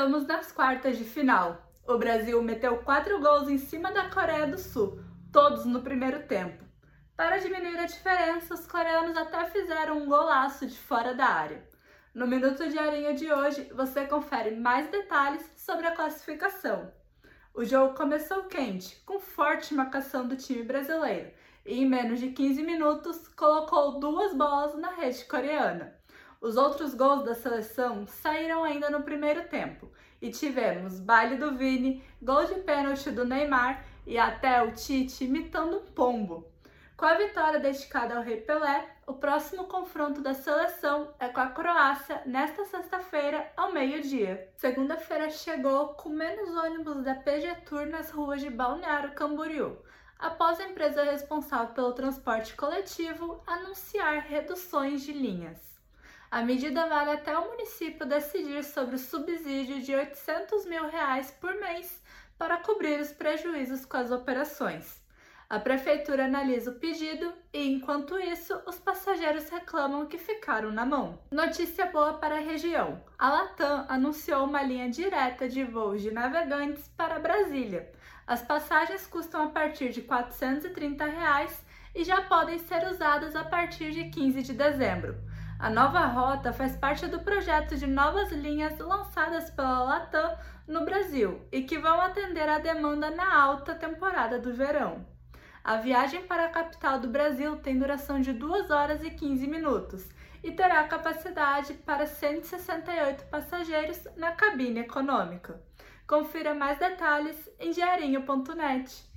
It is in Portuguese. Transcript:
estamos nas quartas de final. O Brasil meteu quatro gols em cima da Coreia do Sul, todos no primeiro tempo. Para diminuir a diferença, os coreanos até fizeram um golaço de fora da área. No Minuto de Arinha de hoje, você confere mais detalhes sobre a classificação. O jogo começou quente, com forte marcação do time brasileiro, e em menos de 15 minutos colocou duas bolas na rede coreana. Os outros gols da seleção saíram ainda no primeiro tempo e tivemos baile do Vini, gol de pênalti do Neymar e até o Tite imitando um pombo. Com a vitória dedicada ao Rei Pelé, o próximo confronto da seleção é com a Croácia nesta sexta-feira ao meio-dia. Segunda-feira chegou com menos ônibus da PG Tour nas ruas de Balneário Camboriú, após a empresa responsável pelo transporte coletivo anunciar reduções de linhas. A medida vale até o município decidir sobre o subsídio de 800 mil reais por mês para cobrir os prejuízos com as operações. A prefeitura analisa o pedido e, enquanto isso, os passageiros reclamam que ficaram na mão. Notícia boa para a região: a Latam anunciou uma linha direta de voos de navegantes para Brasília. As passagens custam a partir de 430 reais e já podem ser usadas a partir de 15 de dezembro. A nova rota faz parte do projeto de novas linhas lançadas pela Latam no Brasil e que vão atender a demanda na alta temporada do verão. A viagem para a capital do Brasil tem duração de 2 horas e 15 minutos e terá capacidade para 168 passageiros na cabine econômica. Confira mais detalhes em diarinho.net.